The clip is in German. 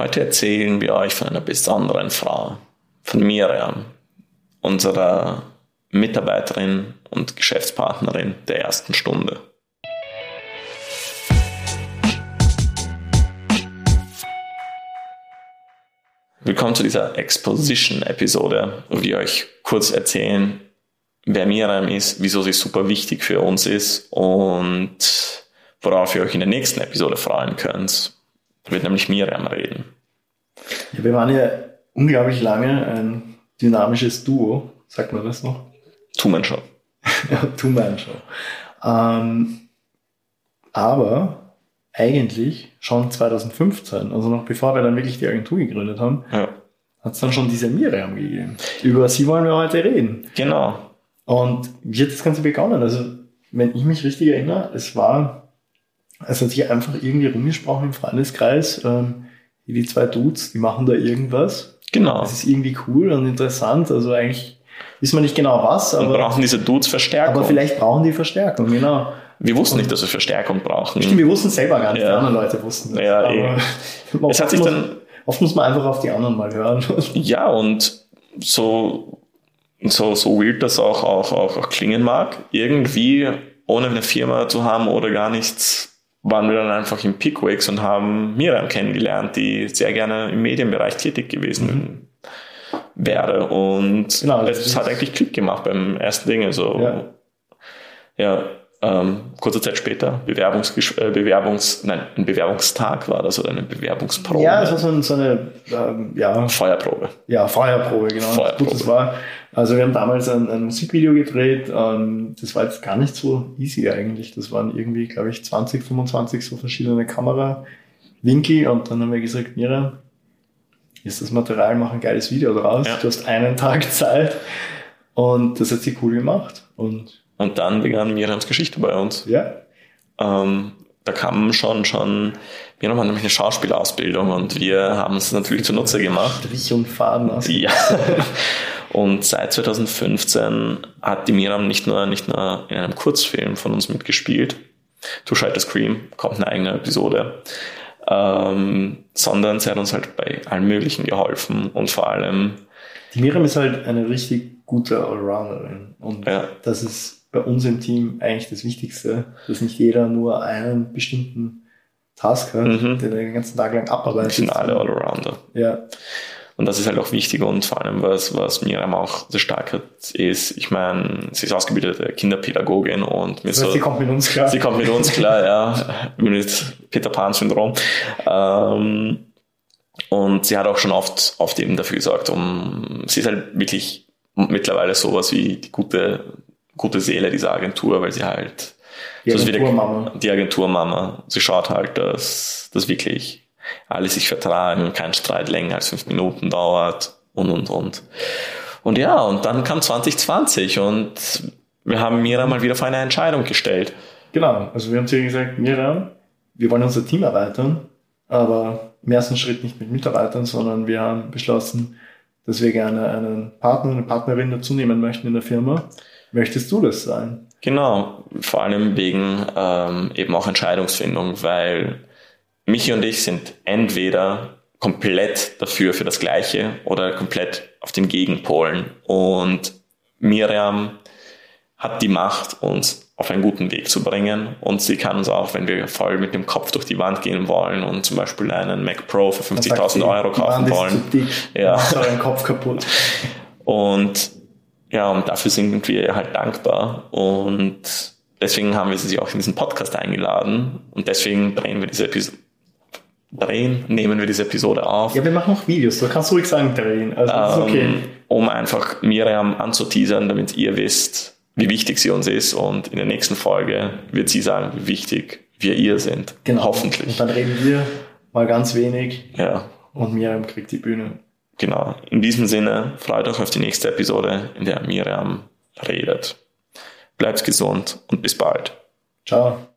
Heute erzählen wir euch von einer besonderen Frau, von Miriam, unserer Mitarbeiterin und Geschäftspartnerin der ersten Stunde. Willkommen zu dieser Exposition-Episode, wo wir euch kurz erzählen, wer Miriam ist, wieso sie super wichtig für uns ist und worauf ihr euch in der nächsten Episode freuen könnt. Wird nämlich Miriam reden. Ja, wir waren ja unglaublich lange ein dynamisches Duo, sagt man das noch? Two-Man-Show. ja, Two-Man-Show. Ähm, aber eigentlich schon 2015, also noch bevor wir dann wirklich die Agentur gegründet haben, Ja. hat es dann schon diese Miriam gegeben. Über sie wollen wir heute reden. Genau. Und wie hat das Ganze begonnen? Also, wenn ich mich richtig erinnere, es war, es hat sich einfach irgendwie rumgesprochen im Freundeskreis, ähm, die zwei Dudes, die machen da irgendwas. Genau. Das ist irgendwie cool und interessant. Also eigentlich wissen wir nicht genau was, Und aber, brauchen diese Dudes Verstärkung. aber vielleicht brauchen die Verstärkung, genau. wir wussten nicht, dass wir Verstärkung brauchen. Stimmt, wir wussten selber gar nicht, Ja. die anderen Leute wussten das. Ja, aber eh. oft Es hat sich muss, dann- Oft muss man einfach auf die anderen mal hören. Ja, und so, so, so weird das auch, auch, auch, auch klingen mag, irgendwie ohne eine Firma zu haben oder gar nichts, waren wir dann einfach im Pickwicks und haben Miriam kennengelernt, die sehr gerne im Medienbereich tätig gewesen wäre. Und Genau, das es hat eigentlich Klick gemacht beim ersten Ding. Also, Ja. ja, ähm, kurze Zeit später, Bewerbungsges äh, Bewerbungs, nein, ein Bewerbungstag war das oder eine Bewerbungsprobe. ja, es war so, ein- so eine ähm, ja, Feuerprobe. Ja, Feuerprobe, genau. Feuerprobe. Gut, das war, also wir haben damals ein, ein Musikvideo gedreht. Ähm, das war jetzt gar nicht so easy eigentlich. Das waren irgendwie, glaube ich, 20, 25 so verschiedene Kamerawinkel. Und dann haben wir gesagt, Mira, ist das Material, mach ein geiles Video draus. Ja. Du hast einen Tag Zeit. Und das hat sie cool gemacht. Und Und dann begann Miriams Geschichte bei uns. ja, Ähm, da kam schon, schon, wir haben nämlich eine Schauspielausbildung und wir haben es natürlich zunutze gemacht. Strich und Faden aus. Ja. Und seit 2015 hat die Miriam nicht nur, nicht nur in einem Kurzfilm von uns mitgespielt, To Shite the Scream, kommt eine eigene Episode, ähm, sondern sie hat uns halt bei allem Möglichen geholfen und vor allem, Die Miriam ist halt eine richtig gute Allrounderin. Und Ja. das ist bei uns im Team eigentlich das Wichtigste, dass nicht jeder nur einen bestimmten Task hat, Mhm. der den ganzen Tag lang abarbeitet. sind alle Allrounder. Ja, Und das ist halt auch wichtig und vor allem, was, was Miriam auch so stark hat, ist, ich meine, sie ist ausgebildete Kinderpädagogin und mit das heißt, so, sie kommt mit uns klar. sie kommt mit uns klar, ja, mit Peter Pan-Syndrom. Ähm, und sie hat auch schon oft, oft eben dafür gesorgt, um, sie ist halt wirklich mittlerweile sowas wie die gute, gute Seele dieser Agentur, weil sie halt, Die Agenturmama. die Agenturmama, sie schaut halt, dass das wirklich alle sich vertragen, kein Streit länger als fünf Minuten dauert und, und, und. Und ja, und dann kam 2020 und wir haben Mira mal wieder vor eine Entscheidung gestellt. Genau, also wir haben zu ihr gesagt, Miriam, wir wollen unser Team erweitern, aber im ersten Schritt nicht mit Mitarbeitern, sondern wir haben beschlossen, dass wir gerne einen Partner, eine Partnerin dazu nehmen möchten in der Firma. Möchtest du das sein? Genau, vor allem wegen ähm, eben auch Entscheidungsfindung, weil Michi und ich sind entweder komplett dafür für das Gleiche oder komplett auf den Gegenpolen. Und Miriam hat die Macht, uns auf einen guten Weg zu bringen. Und sie kann uns auch, wenn wir voll mit dem Kopf durch die Wand gehen wollen und zum Beispiel einen Mac Pro für Dann sagt sie, 50.000 Euro kaufen wollen. Ja. euren Kopf kaputt. Und ja, und dafür sind wir halt dankbar. Und deswegen haben wir sie auch in diesen Podcast eingeladen. Und deswegen drehen wir diese Episode. Drehen, nehmen wir diese Episode auf. Ja, wir machen auch Videos, du kannst ruhig sagen drehen. Also das ist okay. ähm, um einfach Miriam anzuteasern, damit ihr wisst, wie wichtig sie uns ist. Und in der nächsten Folge wird sie sagen, wie wichtig wir ihr sind. Genau. Hoffentlich. Und dann reden wir mal ganz wenig Ja, und Miriam kriegt die Bühne. Genau. In diesem Sinne, freut euch auf die nächste Episode, in der Miriam redet. Bleibt gesund und bis bald. Ciao.